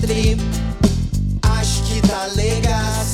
tri, acho que tá legal.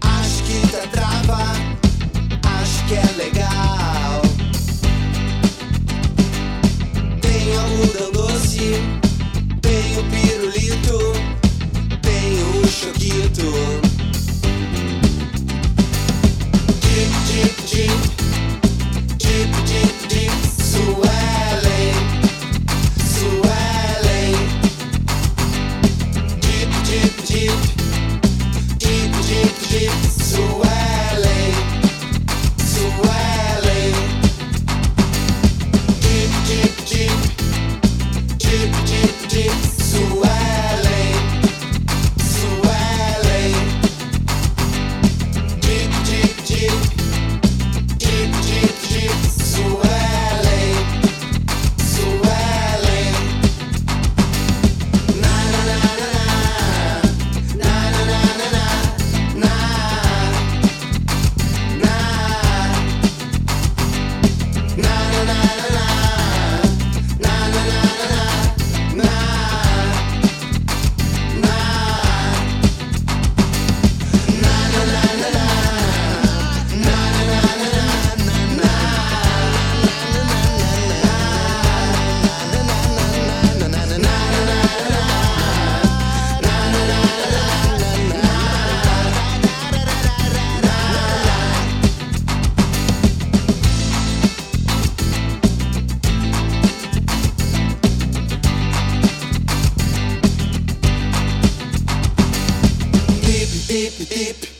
Acho que tá trava, acho que é legal. Tem algodão doce, tem o pirulito, tem o choquito. Tchim, tchim, tchim. Beep beep.